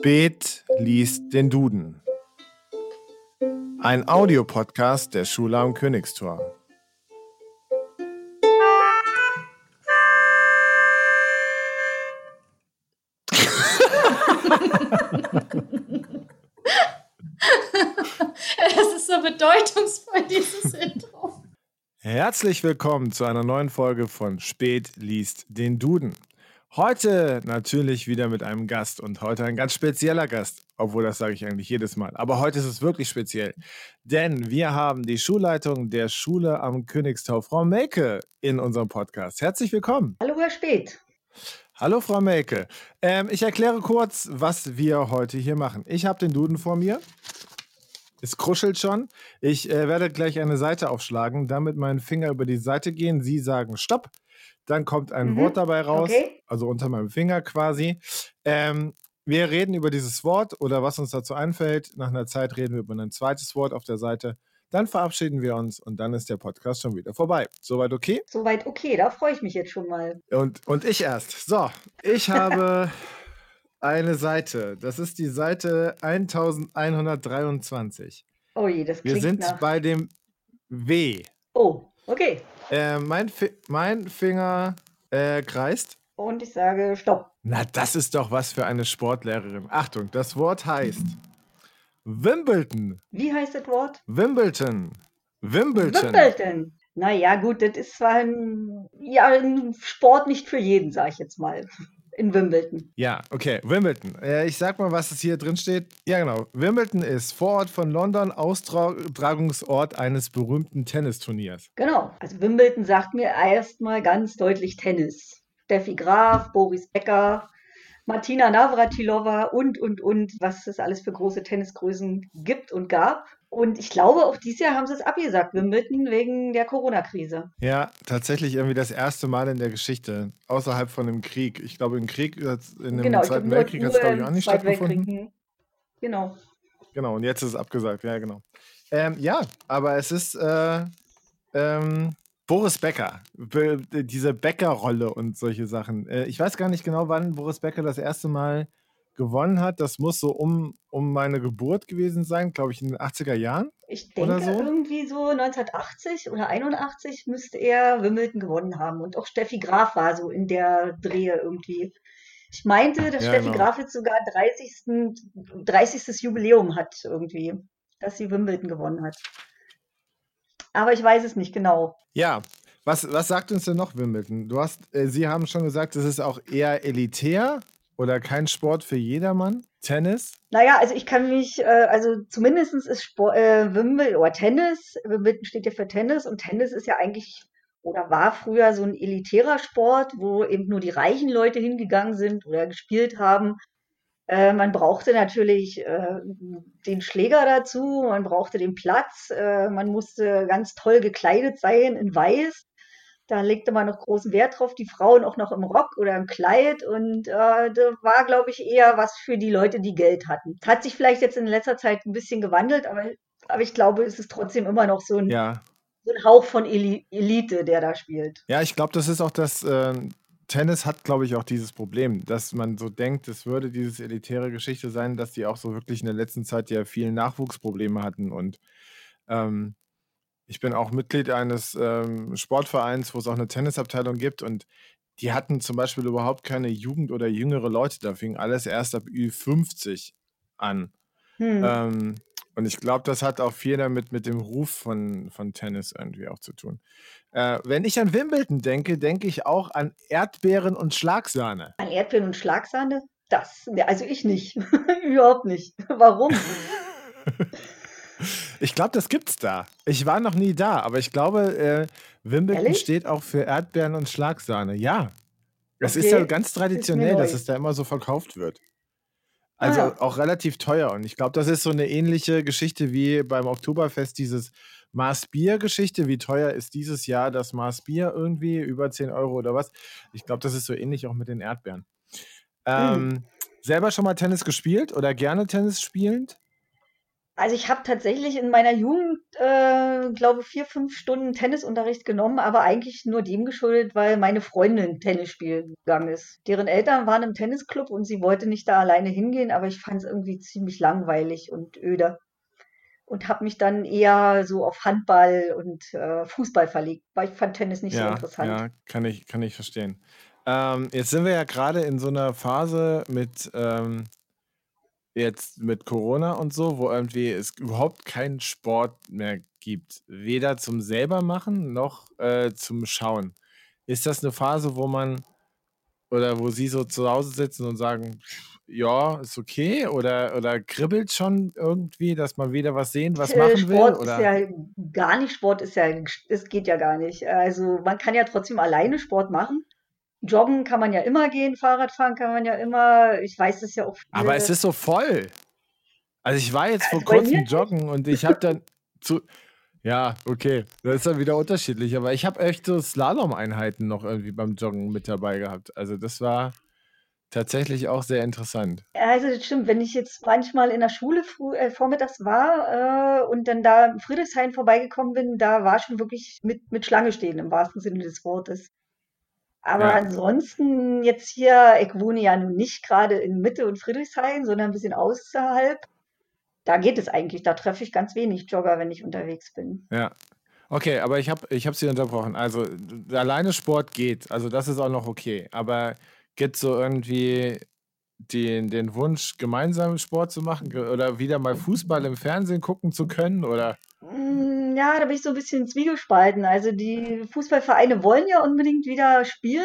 Spät liest den Duden. Ein Audiopodcast der Schule am Königstor. Es ist so bedeutungsvoll, dieses Intro. Herzlich willkommen zu einer neuen Folge von Spät liest den Duden. Heute natürlich wieder mit einem Gast und heute ein ganz spezieller Gast, obwohl das sage ich eigentlich jedes Mal. Aber heute ist es wirklich speziell, denn wir haben die Schulleitung der Schule am Königstau, Frau Melke, in unserem Podcast. Herzlich willkommen. Hallo, Herr Speth. Hallo, Frau Melke. Ähm, ich erkläre kurz, was wir heute hier machen. Ich habe den Duden vor mir. Es kruschelt schon. Ich äh, werde gleich eine Seite aufschlagen, damit mein Finger über die Seite gehen. Sie sagen Stopp. Dann kommt ein Mhm. Wort dabei raus, Okay. also unter meinem Finger quasi. Ähm, wir reden über dieses Wort oder was uns dazu einfällt. Nach einer Zeit reden wir über ein zweites Wort auf der Seite. Dann verabschieden wir uns und dann ist der Podcast schon wieder vorbei. Soweit okay? Soweit okay, da freue ich mich jetzt schon mal. Und, und ich erst. So, ich habe eine Seite. Das ist die Seite 1123. Oh je, das Wir klingt sind nach... bei dem W. Oh, okay. Äh, mein, Fi mein Finger äh, kreist. Und ich sage Stopp. Na, das ist doch was für eine Sportlehrerin. Achtung, das Wort heißt Wimbledon. Wie heißt das Wort? Wimbledon. Wimbledon. Wimbledon. Naja, gut, das ist zwar ein, ja, ein Sport nicht für jeden, sage ich jetzt mal. In Wimbledon. Ja, okay, Wimbledon. Äh, ich sag mal, was es hier drin steht. Ja, genau. Wimbledon ist Vorort von London, Austragungsort eines berühmten Tennisturniers. Genau. Also Wimbledon sagt mir erstmal ganz deutlich Tennis. Steffi Graf, Boris Becker, Martina Navratilova und, und, und, was es alles für große Tennisgrößen gibt und gab. Und ich glaube, auch dieses Jahr haben sie es abgesagt, Wimbledon, wegen der Corona-Krise. Ja, tatsächlich irgendwie das erste Mal in der Geschichte, außerhalb von dem Krieg. Ich glaube, im Krieg, in dem Genau, Zweiten Weltkrieg hat es, glaube ich, auch nicht Zweiten Weltkrieg. stattgefunden. hm. Genau. Genau, und jetzt ist es abgesagt, ja, genau. Ähm, ja, aber es ist äh, ähm, Boris Becker, Be diese Becker-Rolle und solche Sachen. Äh, ich weiß gar nicht genau, wann Boris Becker das erste Mal gewonnen hat. Das muss so um, um meine Geburt gewesen sein, glaube ich, in den 80er Jahren. Ich Oder denke, so? irgendwie so 1980 oder 81 müsste er Wimbledon gewonnen haben. Und auch Steffi Graf war so in der Drehe irgendwie. Ich meinte, dass Ja, Steffi genau. Graf jetzt sogar 30. 30. Jubiläum hat irgendwie, dass sie Wimbledon gewonnen hat. Aber ich weiß es nicht genau. Ja, was, was sagt uns denn noch Wimbledon? Du hast, äh, Sie haben schon gesagt, es ist auch eher elitär oder kein Sport für jedermann. Tennis? Naja, also ich kann mich, äh, also zumindest ist Sport, äh, Wimbledon oder Tennis, Wimbledon steht ja für Tennis und Tennis ist ja eigentlich oder war früher so ein elitärer Sport, wo eben nur die reichen Leute hingegangen sind oder gespielt haben. Äh, man brauchte natürlich äh, den Schläger dazu, man brauchte den Platz, äh, man musste ganz toll gekleidet sein in Weiß. Da legte man noch großen Wert drauf, die Frauen auch noch im Rock oder im Kleid. Und äh, da war, glaube ich, eher was für die Leute, die Geld hatten. Hat sich vielleicht jetzt in letzter Zeit ein bisschen gewandelt, aber, aber ich glaube, es ist trotzdem immer noch so ein, Ja, so ein Hauch von Eli Elite, der da spielt. Ja, ich glaube, das ist auch das, äh, Tennis hat, glaube ich, auch dieses Problem, dass man so denkt, es würde diese elitäre Geschichte sein, dass die auch so wirklich in der letzten Zeit ja viele Nachwuchsprobleme hatten. Und ähm, ich bin auch Mitglied eines ähm, Sportvereins, wo es auch eine Tennisabteilung gibt und die hatten zum Beispiel überhaupt keine Jugend oder jüngere Leute. Da fing alles erst ab Ü50 an. Hm. Ähm, und ich glaube, das hat auch viel damit mit dem Ruf von, von Tennis irgendwie auch zu tun. Äh, wenn ich an Wimbledon denke, denke ich auch an Erdbeeren und Schlagsahne. An Erdbeeren und Schlagsahne? Das, ne, also ich nicht. Überhaupt nicht. Warum? Ich glaube, das gibt's da. Ich war noch nie da, aber ich glaube, äh, Wimbledon Ehrlich? steht auch für Erdbeeren und Schlagsahne. Ja. Es ist ja Okay, ganz traditionell, dass es da immer so verkauft wird. Ah, Also ja. auch relativ teuer. Und ich glaube, das ist so eine ähnliche Geschichte wie beim Oktoberfest, dieses Maß Bier-Geschichte. Wie teuer ist dieses Jahr das Maß Bier irgendwie? Über 10 Euro oder was? Ich glaube, das ist so ähnlich auch mit den Erdbeeren. Hm. Ähm, selber schon mal Tennis gespielt oder gerne Tennis spielend? Also ich habe tatsächlich in meiner Jugend, äh, glaube vier, fünf Stunden Tennisunterricht genommen, aber eigentlich nur dem geschuldet, weil meine Freundin Tennis spielen gegangen ist. Deren Eltern waren im Tennisclub und sie wollte nicht da alleine hingehen, aber ich fand es irgendwie ziemlich langweilig und öde und habe mich dann eher so auf Handball und äh, Fußball verlegt, weil ich fand Tennis nicht so Ja, interessant. ja, kann ich, kann ich verstehen. Ähm, jetzt sind wir ja gerade in so einer Phase mit ähm, jetzt mit Corona und so, wo irgendwie es überhaupt keinen Sport mehr gibt. Weder zum selber machen noch äh, zum Schauen. Ist das eine Phase, wo man oder wo Sie so zu Hause sitzen und sagen, ja, ist okay oder, oder kribbelt schon irgendwie, dass man wieder was sehen, was Äh, machen will? Sport ist ja gar nicht, Sport ist ja, es geht ja gar nicht. Also man kann ja trotzdem alleine Sport machen. Joggen kann man ja immer gehen, Fahrrad fahren kann man ja immer. Ich weiß es ja auch Aber es viele. ist so voll. Also ich war jetzt vor Also kurzem joggen und ich habe dann zu. Ja, okay, das ist dann wieder unterschiedlich, aber ich habe echt so Slalom-Einheiten noch irgendwie beim Joggen mit dabei gehabt. Also das war tatsächlich auch sehr interessant. Also das stimmt, wenn ich jetzt manchmal in der Schule früh, äh, vormittags war äh, und dann da im Friedrichshain vorbeigekommen bin, da war schon wirklich mit, mit Schlange stehen im wahrsten Sinne des Wortes. Aber Ja, ansonsten jetzt hier, ich wohne ja nun nicht gerade in Mitte und Friedrichshain, sondern ein bisschen außerhalb. Da geht es eigentlich. Da treffe ich ganz wenig Jogger, wenn ich unterwegs bin. ja. Okay, aber ich habe ich hab Sie unterbrochen. Also alleine Sport geht, also das ist auch noch okay. Aber gibt es so irgendwie den, den Wunsch, gemeinsam Sport zu machen oder wieder mal Fußball im Fernsehen gucken zu können? Oder? Mm, Ja, da bin ich so ein bisschen zwiegespalten. Also die Fußballvereine wollen ja unbedingt wieder spielen,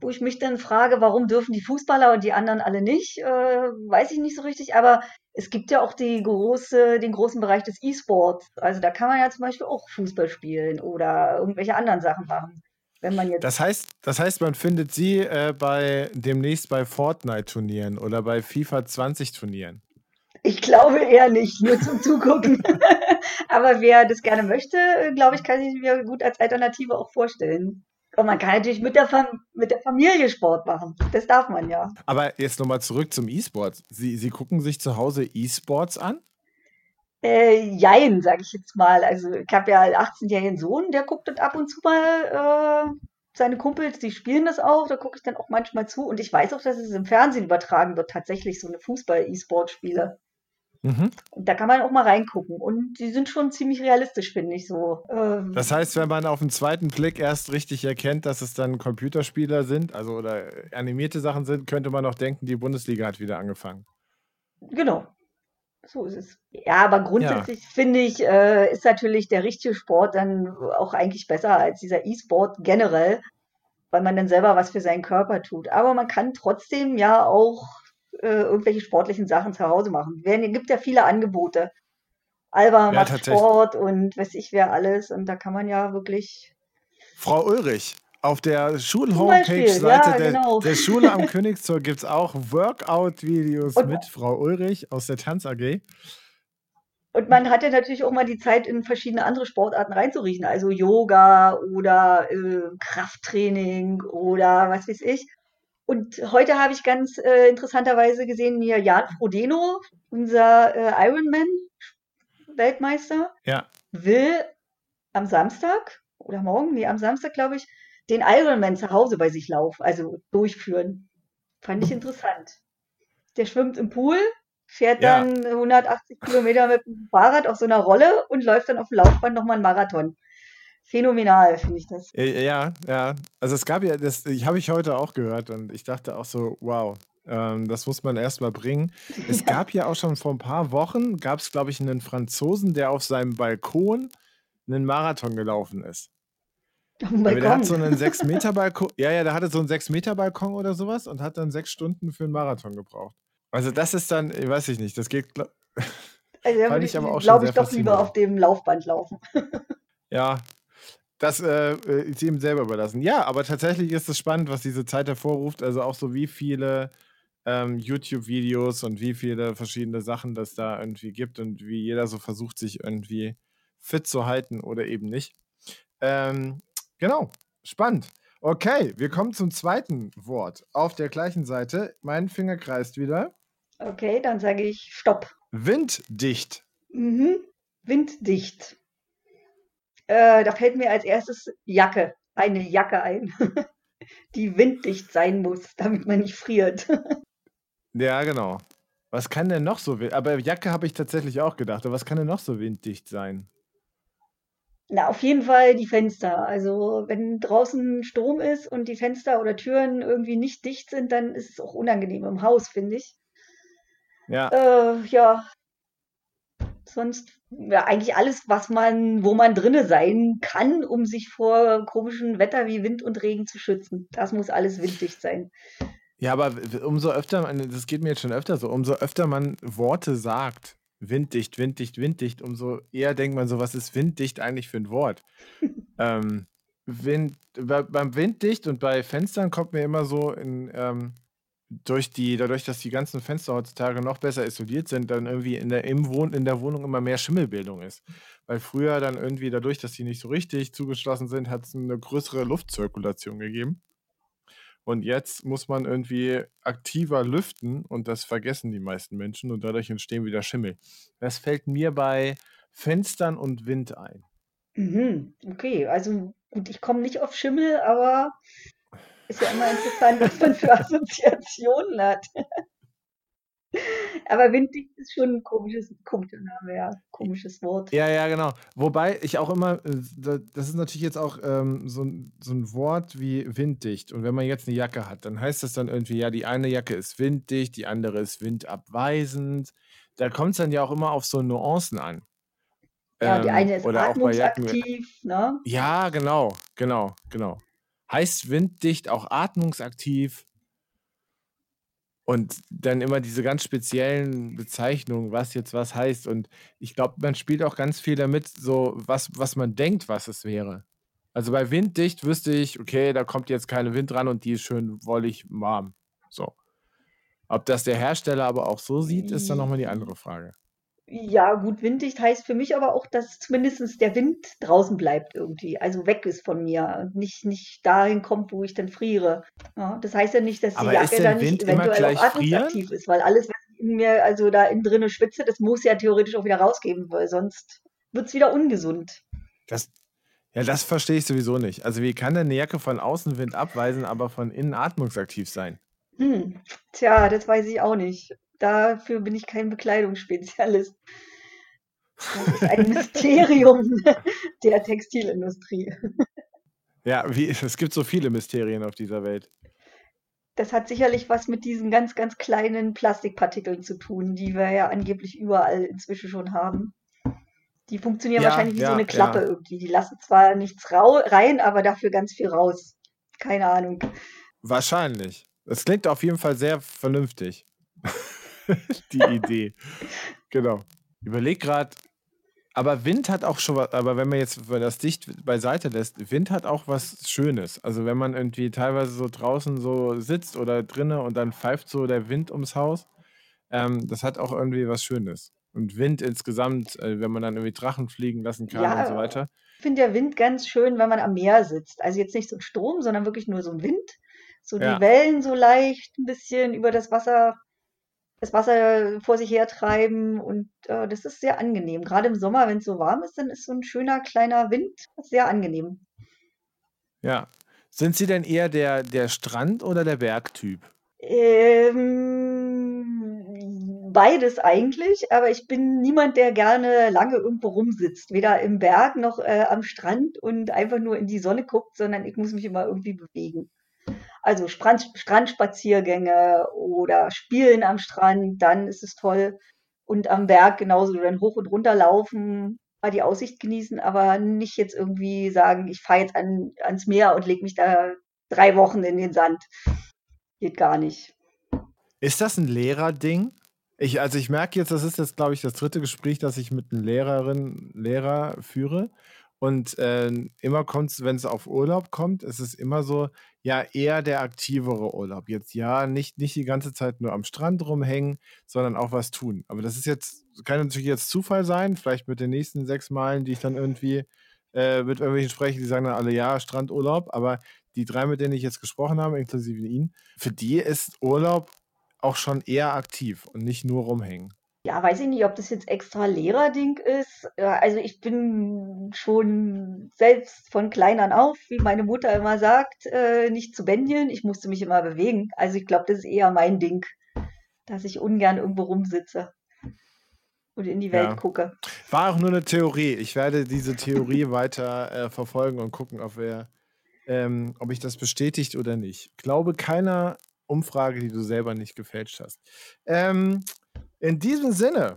wo ich mich dann frage, warum dürfen die Fußballer und die anderen alle nicht? Äh, weiß ich nicht so richtig. Aber es gibt ja auch große, den großen Bereich des E-Sports. Also da kann man ja zum Beispiel auch Fußball spielen oder irgendwelche anderen Sachen machen. Wenn man jetzt Das heißt, das heißt, man findet sie äh, bei demnächst bei Fortnite-Turnieren oder bei FIFA 20-Turnieren. Ich glaube eher nicht, nur zum Zugucken. Aber wer das gerne möchte, glaube ich, kann sich mir gut als Alternative auch vorstellen. Und man kann natürlich mit der, Fam mit der Familie Sport machen. Das darf man ja. Aber jetzt nochmal zurück zum E-Sport. Sie, Sie gucken sich zu Hause E-Sports an? Äh, jein, sage ich jetzt mal. Also ich habe ja einen 18-jährigen Sohn, der guckt das ab und zu mal. Äh, seine Kumpels, die spielen das auch, da gucke ich dann auch manchmal zu. Und ich weiß auch, dass es im Fernsehen übertragen wird, tatsächlich so eine Fußball-E-Sport-Spiele. Mhm. Da kann man auch mal reingucken. Und die sind schon ziemlich realistisch, finde ich so. Ähm, Das heißt, wenn man auf den zweiten Blick erst richtig erkennt, dass es dann Computerspieler sind, also oder animierte Sachen sind, könnte man auch denken, die Bundesliga hat wieder angefangen. genau. So ist es. Ja, aber Ja, grundsätzlich finde ich, äh, ist natürlich der richtige Sport dann auch eigentlich besser als dieser E-Sport generell, weil man dann selber was für seinen Körper tut. Aber man kann trotzdem ja auch äh, irgendwelche sportlichen Sachen zu Hause machen. Es gibt ja viele Angebote. Alba ja, macht. Sport und weiß ich wer alles. Und da kann man ja wirklich Frau Ulrich, auf der Schul-Homepage-Seite ja, der, genau. der Schule am Königstor gibt es auch Workout-Videos mit Frau Ulrich aus der Tanz AG. Und man hatte natürlich auch mal die Zeit, in verschiedene andere Sportarten reinzuriechen, also Yoga oder äh, Krafttraining oder was weiß ich. Und heute habe ich ganz äh, interessanterweise gesehen, hier Jan Frodeno, unser äh, Ironman-Weltmeister, Ja, will am Samstag oder morgen, nee, am Samstag, glaube ich, den Ironman zu Hause bei sich laufen, also durchführen. Fand ich interessant. Der schwimmt im Pool, fährt ja. dann 180 Kilometer mit dem Fahrrad auf so einer Rolle und läuft dann auf dem Laufband nochmal einen Marathon. Phänomenal, finde ich das. Ja, ja, ja. Also es gab ja, das habe ich heute auch gehört und ich dachte auch so, wow, ähm, das muss man erstmal bringen. Es Ja. gab ja auch schon vor ein paar Wochen, gab es, glaube ich, einen Franzosen, der auf seinem Balkon einen Marathon gelaufen ist. Aber der hat so einen 6-Meter-Balkon, ja, ja, der hatte so einen 6-Meter-Balkon oder sowas und hat dann sechs Stunden für einen Marathon gebraucht. Also das ist dann, ich weiß ich nicht, das geht, Also fand ich aber auch schon glaube ich, doch lieber auf dem Laufband laufen. Ja, das äh, äh, ist ihm selber überlassen. Ja, aber tatsächlich ist es spannend, was diese Zeit hervorruft. Also auch so, wie viele ähm, YouTube-Videos und wie viele verschiedene Sachen das da irgendwie gibt und wie jeder so versucht, sich irgendwie fit zu halten oder eben nicht. Ähm, genau, spannend. Okay, wir kommen zum zweiten Wort. Auf der gleichen Seite, mein Finger kreist wieder. Okay, dann sage ich Stopp. Winddicht. Mhm. Winddicht. Äh, da fällt mir als erstes Jacke, eine Jacke ein, die winddicht sein muss, damit man nicht friert. Ja, genau. Was kann denn noch so wind aber Jacke habe ich tatsächlich auch gedacht, aber was kann denn noch so winddicht sein? Na, auf jeden Fall die Fenster. Also, wenn draußen Strom ist und die Fenster oder Türen irgendwie nicht dicht sind, dann ist es auch unangenehm im Haus, finde ich. Ja. Äh, ja. Sonst, ja, eigentlich alles, was man, wo man drinne sein kann, um sich vor komischem Wetter wie Wind und Regen zu schützen. Das muss alles winddicht sein. Ja, aber umso öfter, das geht mir jetzt schon öfter so, umso öfter man Worte sagt, winddicht, winddicht, winddicht, umso eher denkt man so, was ist winddicht eigentlich für ein Wort? ähm, Wind, bei, beim Winddicht und bei Fenstern kommt mir immer so in, ähm, durch die, dadurch, dass die ganzen Fenster heutzutage noch besser isoliert sind, dann irgendwie in der, im Wohn, in der Wohnung immer mehr Schimmelbildung ist. Weil früher dann irgendwie dadurch, dass die nicht so richtig zugeschlossen sind, hat es eine größere Luftzirkulation gegeben. Und jetzt muss man irgendwie aktiver lüften und das vergessen die meisten Menschen und dadurch entstehen wieder Schimmel. Das fällt mir bei Fenstern und Wind ein. Mhm, okay, also gut, ich komme nicht auf Schimmel, aber ist ja immer interessant, was man für Assoziationen hat. Aber winddicht ist schon ein komisches, komischer Name, ja, komisches Wort. Ja, ja, genau. Wobei ich auch immer, äh, das ist natürlich jetzt auch ähm, so, ein, so ein Wort wie winddicht. Und wenn man jetzt eine Jacke hat, dann heißt das dann irgendwie, ja, die eine Jacke ist winddicht, die andere ist windabweisend. Da kommt es dann ja auch immer auf so Nuancen an. Ja, die ähm, eine ist oder atmungsaktiv, ne? Ja, genau, genau, genau. Heißt winddicht auch atmungsaktiv? Und dann immer diese ganz speziellen Bezeichnungen, was jetzt was heißt. Und ich glaube, man spielt auch ganz viel damit, so was, was man denkt, was es wäre. Also bei winddicht wüsste ich, okay, da kommt jetzt keine Wind ran und die ist schön wollig warm. So. Ob das der Hersteller aber auch so sieht, ist dann nochmal die andere Frage. Ja, gut, winddicht heißt für mich aber auch, dass zumindest der Wind draußen bleibt irgendwie, also weg ist von mir und nicht, nicht dahin kommt, wo ich dann friere. Ja, das heißt ja nicht, dass die aber Jacke dann nicht eventuell auch atmungsaktiv ist, weil alles, was in mir also da innen drinne schwitze, das muss ja theoretisch auch wieder rausgeben, weil sonst wird es wieder ungesund. Das, ja, das verstehe ich sowieso nicht. Also wie kann denn eine Jacke von außen Wind abweisen, aber von innen atmungsaktiv sein? Hm, tja, das weiß ich auch nicht. Dafür bin ich kein Bekleidungsspezialist. Das ist ein Mysterium der Textilindustrie. Ja, wie, es gibt so viele Mysterien auf dieser Welt. Das hat sicherlich was mit diesen ganz, ganz kleinen Plastikpartikeln zu tun, die wir ja angeblich überall inzwischen schon haben. Die funktionieren ja, wahrscheinlich wie ja, so eine Klappe ja. irgendwie. Die lassen zwar nichts rein, aber dafür ganz viel raus. Keine Ahnung. Wahrscheinlich. Das klingt auf jeden Fall sehr vernünftig. die Idee. Genau. Überleg gerade, aber Wind hat auch schon was, aber wenn man jetzt das dicht beiseite lässt, Wind hat auch was Schönes. Also wenn man irgendwie teilweise so draußen so sitzt oder drinnen und dann pfeift so der Wind ums Haus, ähm, das hat auch irgendwie was Schönes. Und Wind insgesamt, äh, wenn man dann irgendwie Drachen fliegen lassen kann ja, und so weiter. Ich finde der Wind ganz schön, wenn man am Meer sitzt. Also jetzt nicht so ein Strom, sondern wirklich nur so ein Wind. So die ja. Wellen so leicht ein bisschen über das Wasser das Wasser vor sich hertreiben und äh, das ist sehr angenehm. Gerade im Sommer, wenn es so warm ist, dann ist so ein schöner kleiner Wind sehr angenehm. Ja. Sind Sie denn eher der, der Strand- oder der Bergtyp? Ähm, beides eigentlich, aber ich bin niemand, der gerne lange irgendwo rumsitzt. Weder im Berg noch äh, am Strand und einfach nur in die Sonne guckt, sondern ich muss mich immer irgendwie bewegen. Also Strand, Strandspaziergänge oder Spielen am Strand, dann ist es toll. Und am Berg genauso dann hoch und runter laufen, mal die Aussicht genießen, aber nicht jetzt irgendwie sagen, ich fahre jetzt an, ans Meer und lege mich da drei Wochen in den Sand. Geht gar nicht. Ist das ein Lehrerding? Ich, also ich merke jetzt, das ist jetzt, glaube ich, das dritte Gespräch, das ich mit einer Lehrerin, Lehrer führe. Und äh, immer kommt es, wenn es auf Urlaub kommt, ist es immer so, ja, eher der aktivere Urlaub. Jetzt ja, nicht, nicht die ganze Zeit nur am Strand rumhängen, sondern auch was tun. Aber das ist jetzt, kann natürlich jetzt Zufall sein, vielleicht mit den nächsten sechs Malen, die ich dann irgendwie äh, mit irgendwelchen spreche, die sagen dann alle, ja, Strandurlaub. Aber die drei, mit denen ich jetzt gesprochen habe, inklusive Ihnen, für die ist Urlaub auch schon eher aktiv und nicht nur rumhängen. Ja, weiß ich nicht, ob das jetzt extra Lehrerding ist. Ja, also ich bin schon selbst von klein an auf, wie meine Mutter immer sagt, äh, nicht zu bändigen. Ich musste mich immer bewegen. Also ich glaube, das ist eher mein Ding, dass ich ungern irgendwo rumsitze und in die Welt Ja. gucke. War auch nur eine Theorie. Ich werde diese Theorie weiter äh, verfolgen und gucken, ob, wir, ähm, ob ich das bestätigt oder nicht. Glaube keiner Umfrage, die du selber nicht gefälscht hast. Ähm, in diesem Sinne,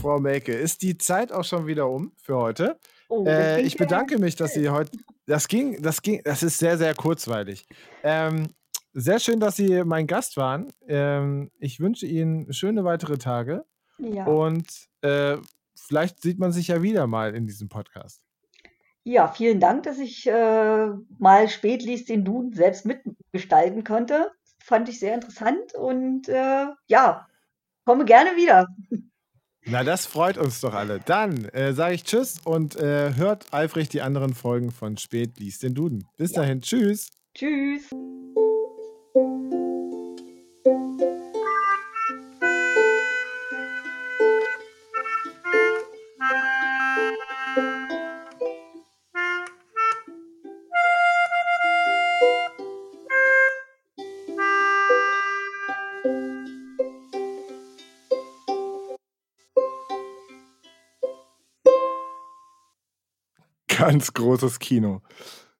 Frau Melke, ist die Zeit auch schon wieder um für heute. Oh, Äh, ich bedanke mich, dass Sie heute. Das ging, das ging, das ist sehr, sehr kurzweilig. Ähm, sehr schön, dass Sie mein Gast waren. Ähm, ich wünsche Ihnen schöne weitere Tage Ja. und äh, vielleicht sieht man sich ja wieder mal in diesem Podcast. Ja, vielen Dank, dass ich äh, mal Spätlies den Duden selbst mitgestalten konnte. Fand ich sehr interessant und äh, ja, komme gerne wieder. Na, das freut uns doch alle. Dann äh, sage ich Tschüss und äh, hört eifrig die anderen Folgen von Spät liest den Duden. Bis Ja. dahin, Tschüss. Tschüss. Ganz großes Kino.